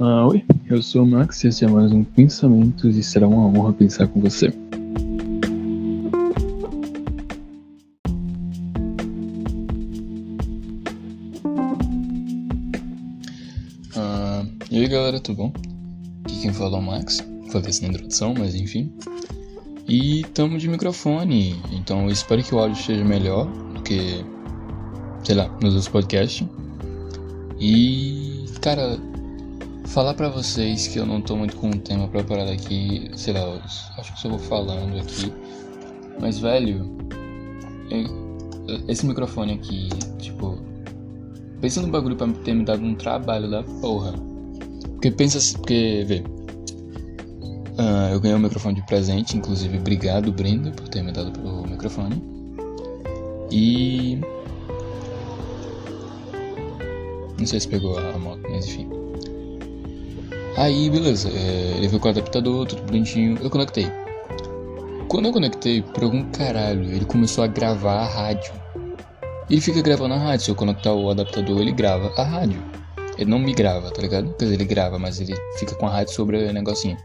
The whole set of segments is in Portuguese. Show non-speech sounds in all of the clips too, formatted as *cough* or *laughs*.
Ah, oi, eu sou o Max e esse é mais um Pensamentos e será uma honra pensar com você. Ah, e aí galera, tudo bom? Aqui quem fala é o Max, falei isso na introdução, mas enfim. E estamos de microfone, então espero que o áudio esteja melhor do que, sei lá, nos outros podcasts. E, cara, falar para vocês que eu não tô muito com o tema preparado aqui, sei lá, acho que só vou falando aqui. Mas, velho, esse microfone aqui, tipo, pensa no bagulho pra ter me dado um trabalho da porra. Porque pensa, porque, vê, uh, eu ganhei um microfone de presente, inclusive, obrigado, Brenda, por ter me dado o microfone. E. Não sei se pegou a moto, mas enfim. Aí, beleza, é, ele veio com o adaptador, tudo bonitinho, eu conectei. Quando eu conectei, por algum caralho, ele começou a gravar a rádio. Ele fica gravando a rádio, se eu conectar o adaptador, ele grava a rádio. Ele não me grava, tá ligado? Quer dizer, ele grava, mas ele fica com a rádio sobre o negocinho.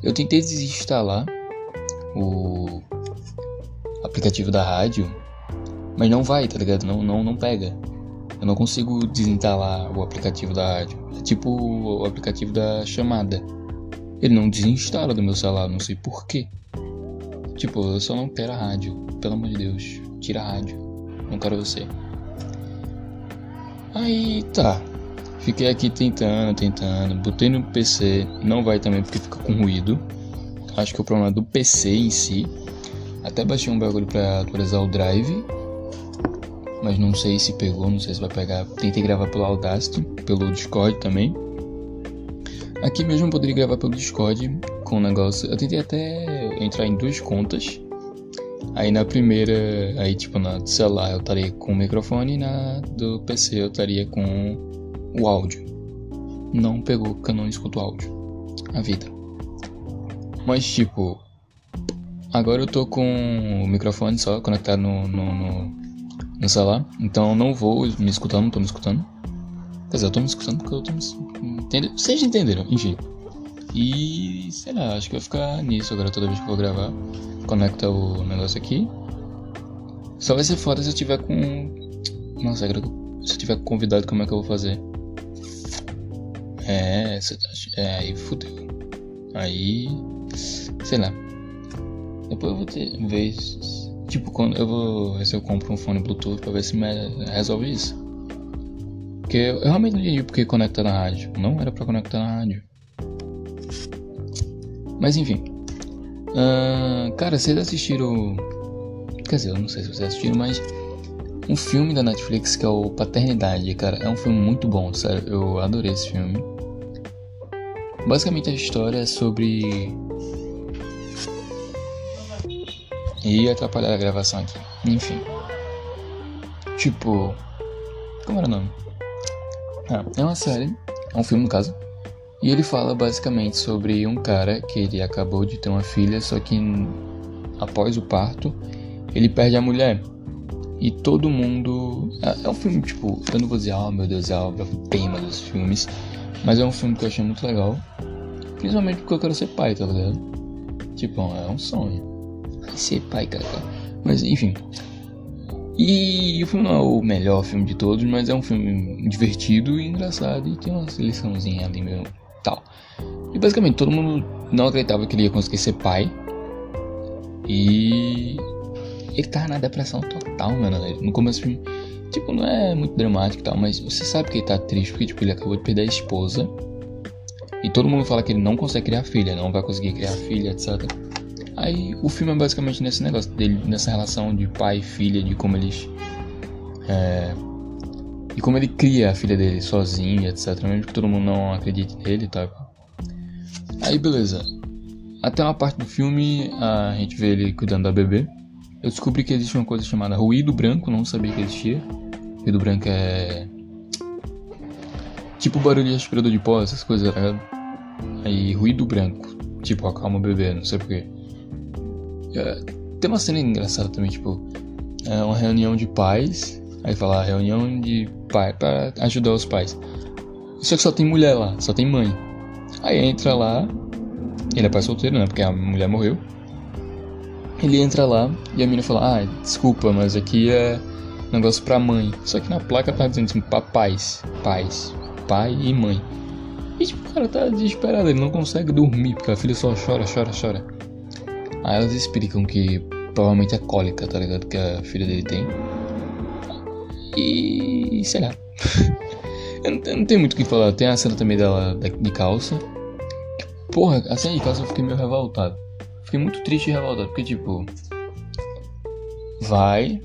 Eu tentei desinstalar o aplicativo da rádio, mas não vai, tá ligado? Não, não, não pega. Eu não consigo desinstalar o aplicativo da rádio. É tipo o aplicativo da chamada. Ele não desinstala do meu celular, não sei porquê. Tipo, eu só não quero a rádio. Pelo amor de Deus, tira a rádio. Não quero você. Aí tá. Fiquei aqui tentando, tentando. Botei no PC. Não vai também porque fica com ruído. Acho que é o problema do PC em si. Até baixei um bagulho pra atualizar o drive mas não sei se pegou, não sei se vai pegar. Tentei gravar pelo Audacity, pelo Discord também. Aqui mesmo eu poderia gravar pelo Discord com o negócio. Eu tentei até entrar em duas contas. Aí na primeira, aí tipo na do celular eu estaria com o microfone e na do PC eu estaria com o áudio. Não pegou porque eu não escuto áudio. A vida. Mas tipo, agora eu tô com o microfone só conectado no, no, no no celular. Então não vou me escutando, não tô me escutando. Quer dizer, eu tô me escutando porque eu tô me. Entende? Vocês entenderam, enfim. E sei lá, acho que vai ficar nisso agora toda vez que eu vou gravar. Conecta o negócio aqui. Só vai ser foda se eu tiver com. Nossa, se eu tiver convidado, como é que eu vou fazer? É, é aí fudeu. Aí. Sei lá. Depois eu vou ter ver Tipo, quando eu vou ver se eu compro um fone Bluetooth pra ver se resolve isso. Porque eu realmente não entendi porque conecta na rádio. Não era pra conectar na rádio. Mas enfim. Uh, cara, vocês assistiram. Quer dizer, eu não sei se vocês assistiram, mas. Um filme da Netflix que é o Paternidade, cara. É um filme muito bom, sério. Eu adorei esse filme. Basicamente a história é sobre E atrapalhar a gravação aqui. Enfim. Tipo. Como era o nome? Ah, é uma série. É um filme, no caso. E ele fala basicamente sobre um cara que ele acabou de ter uma filha, só que após o parto, ele perde a mulher. E todo mundo. É, é um filme, tipo, eu não vou dizer, oh, meu Deus, é a obra-prima dos filmes. Mas é um filme que eu achei muito legal. Principalmente porque eu quero ser pai, tá ligado? Tipo, é um sonho ser pai, cara. Mas enfim. E o filme não é o melhor filme de todos, mas é um filme divertido e engraçado e tem uma seleçãozinha ali mesmo tal. E basicamente todo mundo não acreditava que ele ia conseguir ser pai. E ele tava na depressão total, mano. No começo do filme, tipo, não é muito dramático e tal, mas você sabe que ele tá triste porque tipo, ele acabou de perder a esposa. E todo mundo fala que ele não consegue criar filha, não vai conseguir criar filha, etc. Aí o filme é basicamente nesse negócio dele, nessa relação de pai e filha, de como eles. É, e como ele cria a filha dele sozinho, etc. Mesmo que todo mundo não acredite nele, tá? Aí beleza. Até uma parte do filme a gente vê ele cuidando da bebê. Eu descobri que existe uma coisa chamada ruído branco, não sabia que existia. Ruído branco é. Tipo barulho de aspirador de pó, essas coisas, tá ligado? Aí ruído branco. Tipo, acalma o bebê, não sei porquê. É, tem uma cena engraçada também, tipo, é uma reunião de pais, aí fala ah, reunião de pai para ajudar os pais. Só que só tem mulher lá, só tem mãe. Aí entra lá, ele é pai solteiro, né? Porque a mulher morreu. Ele entra lá e a menina fala: Ah, desculpa, mas aqui é negócio pra mãe. Só que na placa tá dizendo assim: papais, pais, pai e mãe. E tipo, o cara tá desesperado, ele não consegue dormir porque a filha só chora, chora, chora. Aí elas explicam que provavelmente é cólica, tá ligado? Que a filha dele tem. E sei lá. *laughs* eu, não, eu não tenho muito o que falar. Tem a cena também dela de calça. Porra, a cena de calça eu fiquei meio revoltado. Fiquei muito triste e revoltado, porque tipo. Vai.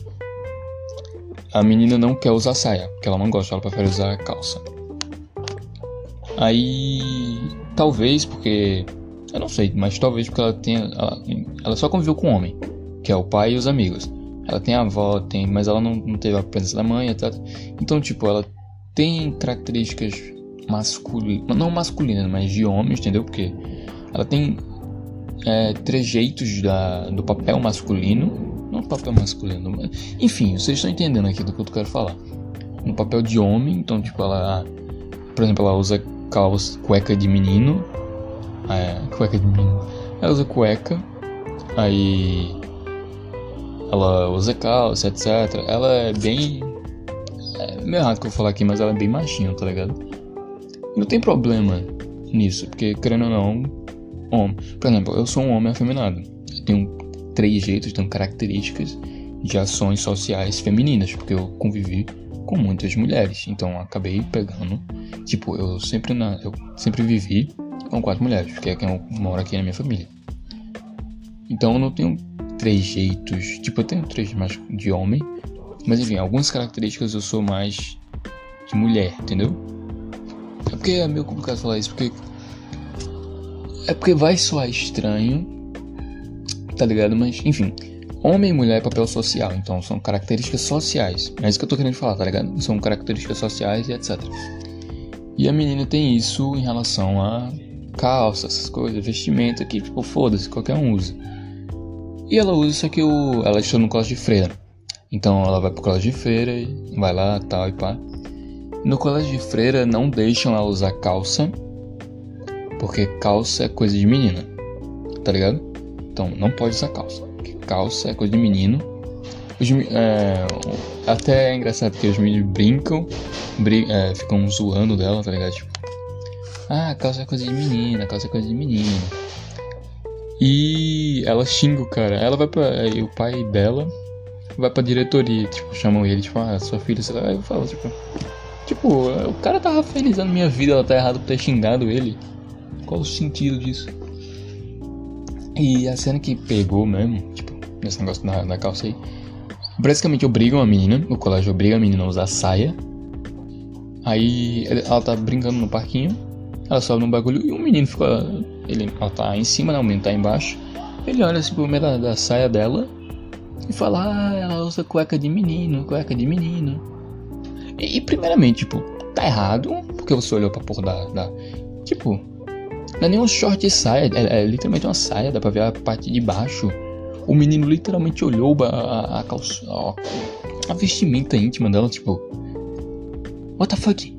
A menina não quer usar saia, porque ela não gosta, ela prefere usar calça. Aí. Talvez porque. Eu não sei, mas talvez porque ela tenha. Ela, ela só conviveu com o homem, que é o pai e os amigos. Ela tem a avó, tem, mas ela não, não teve a presença da mãe, etc. Então, tipo, ela tem características masculinas, não masculinas, mas de homens, entendeu? Porque ela tem é, trejeitos da, do papel masculino, não papel masculino, mas, enfim, vocês estão entendendo aqui do que eu quero falar. No papel de homem, então, tipo, ela, por exemplo, ela usa calça, cueca de menino, é, cueca de menino, ela usa cueca, aí ela usa calça, etc. Ela é bem. É meio errado que eu vou falar aqui, mas ela é bem machinha, tá ligado? Não tem problema nisso, porque querendo ou não, homem. Por exemplo, eu sou um homem afeminado. Eu tenho três jeitos, tenho características de ações sociais femininas, porque eu convivi com muitas mulheres. Então acabei pegando. Tipo, eu sempre, na, eu sempre vivi com quatro mulheres, porque é quem mora aqui na minha família. Então eu não tenho três jeitos. Tipo, eu tenho três mais de homem. Mas enfim, algumas características eu sou mais de mulher, entendeu? É porque é meio complicado falar isso, porque. É porque vai soar estranho, tá ligado? Mas, enfim. Homem e mulher é papel social, então são características sociais. É isso que eu tô querendo falar, tá ligado? São características sociais e etc. E a menina tem isso em relação a calça, essas coisas, vestimento que, tipo, foda-se, qualquer um usa. E ela usa isso que o, ela estuda no colégio de freira. Então ela vai pro colégio de freira e vai lá, tal e pá. No colégio de freira não deixam ela usar calça, porque calça é coisa de menina, tá ligado? Então não pode usar calça, porque calça é coisa de menino. Os, é, até é engraçado porque os meninos brincam, brin é, ficam zoando dela, tá ligado? Tipo, ah, calça é coisa de menina, calça é coisa de menino. E ela xinga o cara. Ela vai pra. O pai dela vai pra diretoria, tipo, chamam ele, tipo, ah, sua filha, sei lá. Aí eu falo, tipo. Tipo, o cara tava felizando minha vida, ela tá errado por ter xingado ele. Qual o sentido disso? E a cena que pegou mesmo, tipo, nesse negócio da, da calça aí. Basicamente obrigam a menina, o colégio obriga a menina a usar saia. Aí ela tá brincando no parquinho, ela sobe no bagulho e o menino fica ele, ela tá em cima, né? O menino tá embaixo. Ele olha assim pro meio da, da saia dela e fala: Ah, ela usa cueca de menino, cueca de menino. E, e primeiramente, tipo, tá errado, porque você olhou pra porra da. da tipo, não é nem um short de saia, é, é, literalmente uma saia, dá pra ver a parte de baixo. O menino literalmente olhou a, a, a calça. A, a vestimenta íntima dela, tipo. What the fuck?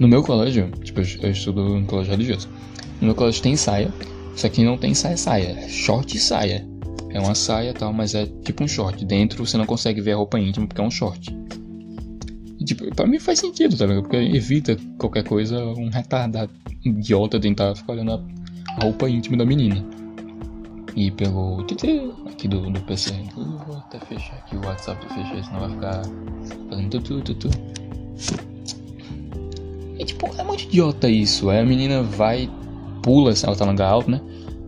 No meu colégio, tipo, eu, estudo no colégio religioso. No meu colégio tem saia, só que não tem saia saia, é short e saia. É uma saia tal, mas é tipo um short. Dentro você não consegue ver a roupa íntima porque é um short. E, tipo, pra mim faz sentido, tá ligado? Porque evita qualquer coisa, um retardado idiota tentar ficar olhando a roupa íntima da menina. E pelo TT aqui do, do PC. Vou até fechar aqui o WhatsApp, eu fechei, senão vai ficar fazendo tutu, tutu. E tipo, é muito idiota isso. Aí a menina vai pula, ela tá no lugar alto, né?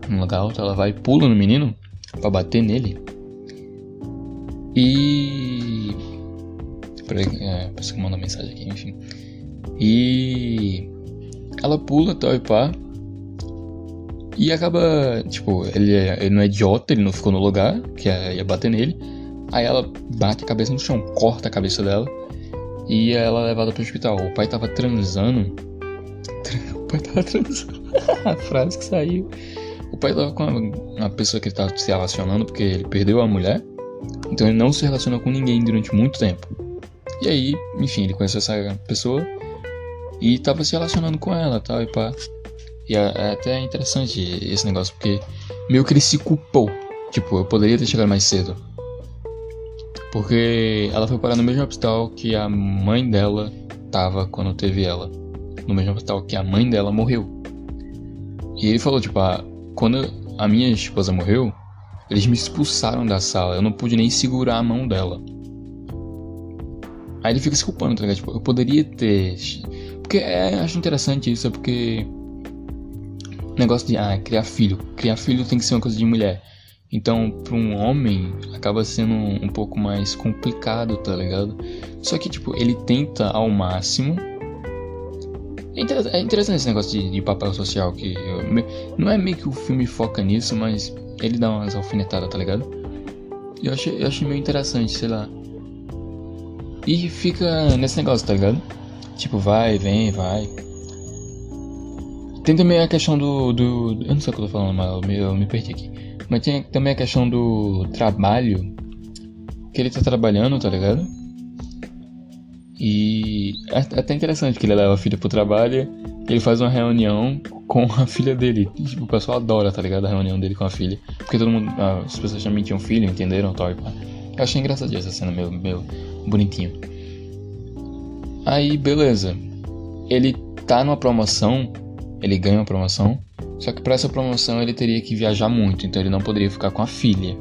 No lugar alto, ela vai pula no menino para bater nele. E. Peraí, é, parece que mensagem aqui, enfim. E. Ela pula, tal e pá. E acaba, tipo, ele, é, ele não é idiota, ele não ficou no lugar, que é, ia bater nele. Aí ela bate a cabeça no chão, corta a cabeça dela. E ela é levada pro hospital. O pai tava transando. *laughs* O pai tava transando. *laughs* a frase que saiu. O pai tava com uma pessoa que ele tava se relacionando porque ele perdeu a mulher. Então ele não se relacionou com ninguém durante muito tempo. E aí, enfim, ele conheceu essa pessoa e tava se relacionando com ela, tal e pá. E é, é até interessante esse negócio, porque meio que ele se culpou. Tipo, eu poderia ter chegado mais cedo. Porque ela foi parar no mesmo hospital que a mãe dela tava quando teve ela. No mesmo hospital que a mãe dela morreu. E ele falou, tipo, ah, quando a minha esposa morreu, eles me expulsaram da sala. Eu não pude nem segurar a mão dela. Aí ele fica se culpando, tá ligado? Tipo, eu poderia ter. Porque é, acho interessante isso, é porque. Negócio de ah, criar filho. Criar filho tem que ser uma coisa de mulher. Então, para um homem, acaba sendo um, pouco mais complicado, tá ligado? Só que, tipo, ele tenta ao máximo. É, é interessante esse negócio de, de papel social, que eu, não é meio que o filme foca nisso, mas ele dá umas alfinetadas, tá ligado? Eu achei, eu achei meio interessante, sei lá. E fica nesse negócio, tá ligado? Tipo, vai, vem, vai. Tem também a questão do. do eu não sei o que eu tô falando, mas eu me, eu me perdi aqui. Mas tem também a questão do trabalho. Que ele tá trabalhando, tá ligado? E é, até interessante que ele leva a filha pro trabalho. Ele faz uma reunião com a filha dele. Tipo, o pessoal adora, tá ligado? A reunião dele com a filha. Porque todo mundo. As pessoas também tinham filho, entenderam? Tal, Eu achei engraçadinha essa cena, meio, meio bonitinho. Aí, beleza. Ele tá numa promoção, ele ganha uma promoção, só que para essa promoção ele teria que viajar muito, então ele não poderia ficar com a filha.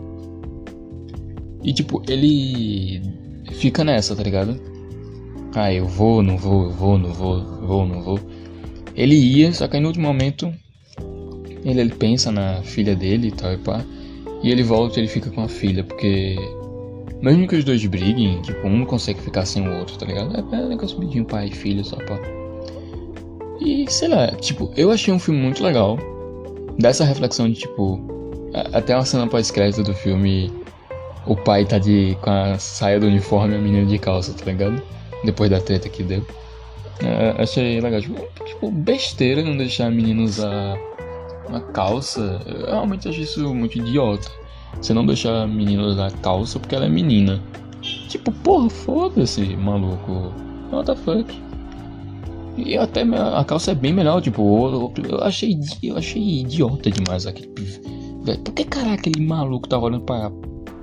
E tipo, ele fica nessa, tá ligado? Ah, eu vou, não vou, eu vou, não vou, vou, não vou. Ele ia, só que aí no último momento ele, ele pensa na filha dele e tal e pá. E ele volta e ele fica com a filha, porque mesmo que os dois briguem, tipo, um não consegue ficar sem o outro, tá ligado? É, é um negócio de pai e filho só, pá. E sei lá, tipo, eu achei um filme muito legal. Dessa reflexão de tipo. Até uma cena pós-crédito do filme. O pai tá de. com a saia do uniforme e a menina de calça, tá ligado? Depois da treta que deu. É, achei legal. Tipo, tipo, besteira não deixar a menina usar uma calça. Eu realmente acho isso muito idiota. Você não deixa a menina usar calça porque ela é menina. Tipo, porra, foda-se, maluco. What the fuck? E até a calça é bem melhor, tipo, eu achei, eu achei idiota demais aquele. Por que caraca aquele maluco tava olhando pra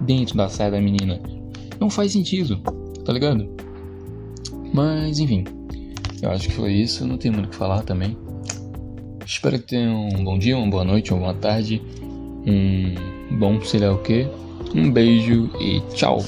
dentro da saia da menina? Não faz sentido, tá ligado? Mas enfim, eu acho que foi isso, não tem muito o que falar também. Espero que tenham um bom dia, uma boa noite, uma boa tarde, um bom sei lá o que. Um beijo e tchau!